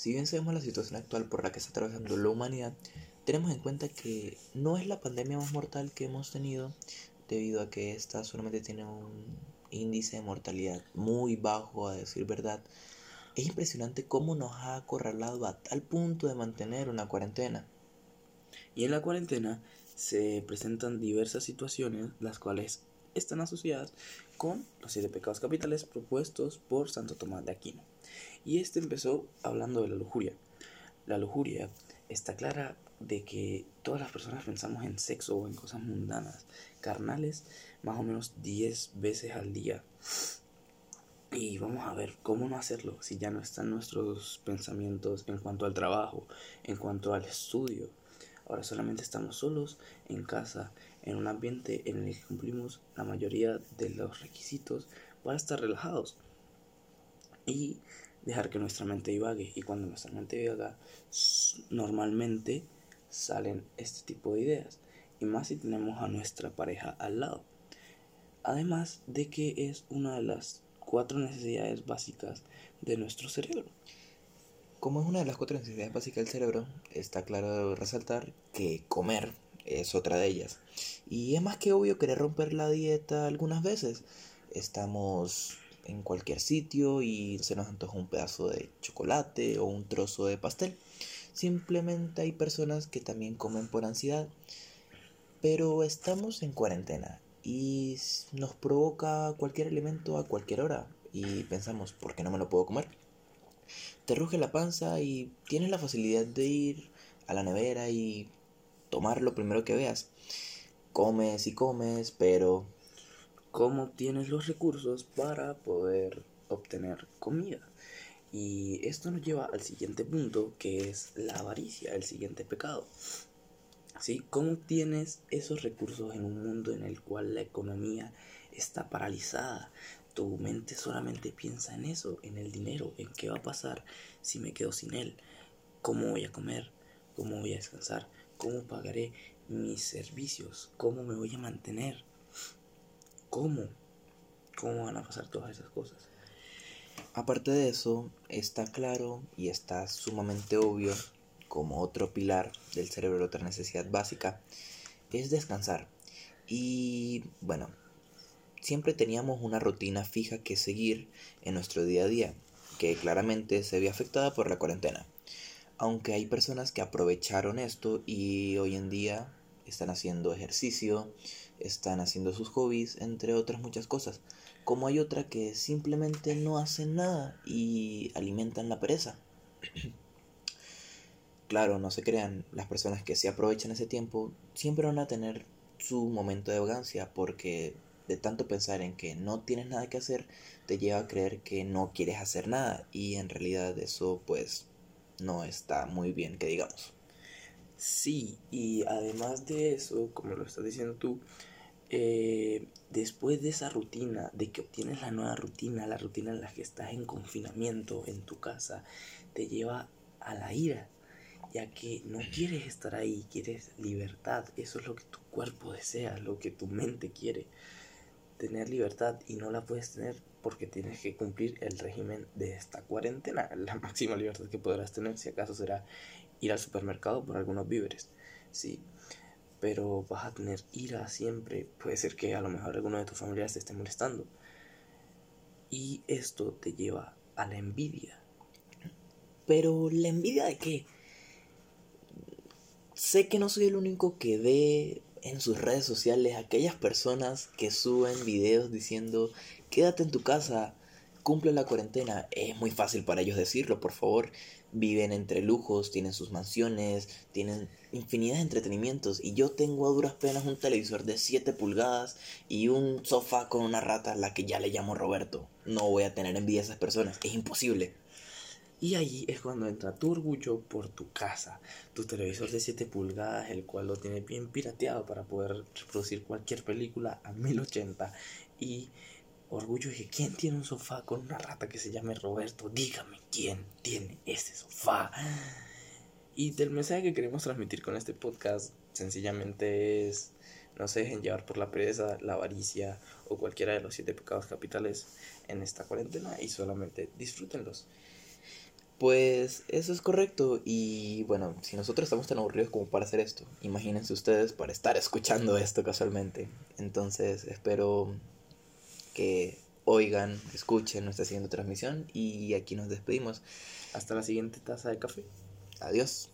Si bien sabemos la situación actual por la que está atravesando la humanidad, tenemos en cuenta que no es la pandemia más mortal que hemos tenido, debido a que esta solamente tiene un índice de mortalidad muy bajo, a decir verdad. Es impresionante cómo nos ha acorralado a tal punto de mantener una cuarentena. Y en la cuarentena se presentan diversas situaciones, las cuales están asociadas con los siete pecados capitales propuestos por Santo Tomás de Aquino. Y este empezó hablando de la lujuria. La lujuria está clara de que todas las personas pensamos en sexo o en cosas mundanas, carnales, más o menos 10 veces al día. Y vamos a ver cómo no hacerlo si ya no están nuestros pensamientos en cuanto al trabajo, en cuanto al estudio. Ahora solamente estamos solos en casa, en un ambiente en el que cumplimos la mayoría de los requisitos para estar relajados y dejar que nuestra mente divague. Y cuando nuestra mente divaga, normalmente salen este tipo de ideas. Y más si tenemos a nuestra pareja al lado. Además de que es una de las cuatro necesidades básicas de nuestro cerebro. Como es una de las cuatro necesidades básicas del cerebro, está claro resaltar que comer es otra de ellas. Y es más que obvio querer romper la dieta algunas veces. Estamos en cualquier sitio y se nos antoja un pedazo de chocolate o un trozo de pastel. Simplemente hay personas que también comen por ansiedad. Pero estamos en cuarentena y nos provoca cualquier alimento a cualquier hora y pensamos, ¿por qué no me lo puedo comer? Te ruge la panza y tienes la facilidad de ir a la nevera y tomar lo primero que veas. Comes y comes, pero ¿cómo obtienes los recursos para poder obtener comida? Y esto nos lleva al siguiente punto, que es la avaricia, el siguiente pecado. ¿Sí? ¿Cómo tienes esos recursos en un mundo en el cual la economía está paralizada? Tu mente solamente piensa en eso, en el dinero, en qué va a pasar si me quedo sin él, cómo voy a comer, cómo voy a descansar, cómo pagaré mis servicios, cómo me voy a mantener, cómo, cómo van a pasar todas esas cosas. Aparte de eso, está claro y está sumamente obvio como otro pilar del cerebro, otra necesidad básica, es descansar. Y bueno, siempre teníamos una rutina fija que seguir en nuestro día a día, que claramente se ve afectada por la cuarentena. Aunque hay personas que aprovecharon esto y hoy en día están haciendo ejercicio, están haciendo sus hobbies, entre otras muchas cosas. Como hay otra que simplemente no hacen nada y alimentan la pereza. Claro, no se crean, las personas que se aprovechan ese tiempo siempre van a tener su momento de vagancia porque de tanto pensar en que no tienes nada que hacer te lleva a creer que no quieres hacer nada y en realidad eso pues no está muy bien que digamos. Sí, y además de eso, como lo estás diciendo tú, eh, después de esa rutina, de que obtienes la nueva rutina, la rutina en la que estás en confinamiento en tu casa, te lleva a la ira, ya que no quieres estar ahí, quieres libertad, eso es lo que tu cuerpo desea, lo que tu mente quiere, tener libertad y no la puedes tener porque tienes que cumplir el régimen de esta cuarentena, la máxima libertad que podrás tener, si acaso será ir al supermercado por algunos víveres, sí, pero vas a tener ira siempre, puede ser que a lo mejor alguno de tus familiares te esté molestando, y esto te lleva a la envidia. Pero la envidia de qué? Sé que no soy el único que ve en sus redes sociales aquellas personas que suben videos diciendo quédate en tu casa, cumple la cuarentena. Es muy fácil para ellos decirlo, por favor. Viven entre lujos, tienen sus mansiones, tienen infinidad de entretenimientos y yo tengo a duras penas un televisor de 7 pulgadas y un sofá con una rata la que ya le llamo Roberto. No voy a tener envidia a esas personas, es imposible. Y ahí es cuando entra tu orgullo por tu casa, tu televisor de 7 pulgadas, el cual lo tiene bien pirateado para poder reproducir cualquier película a 1080. Y orgullo de quién tiene un sofá con una rata que se llame Roberto, dígame quién tiene ese sofá. Y del mensaje que queremos transmitir con este podcast sencillamente es no se dejen llevar por la pereza, la avaricia o cualquiera de los siete pecados capitales en esta cuarentena y solamente disfrútenlos. Pues eso es correcto y bueno, si nosotros estamos tan aburridos como para hacer esto, imagínense ustedes para estar escuchando esto casualmente. Entonces espero que oigan, escuchen nuestra siguiente transmisión y aquí nos despedimos. Hasta la siguiente taza de café. Adiós.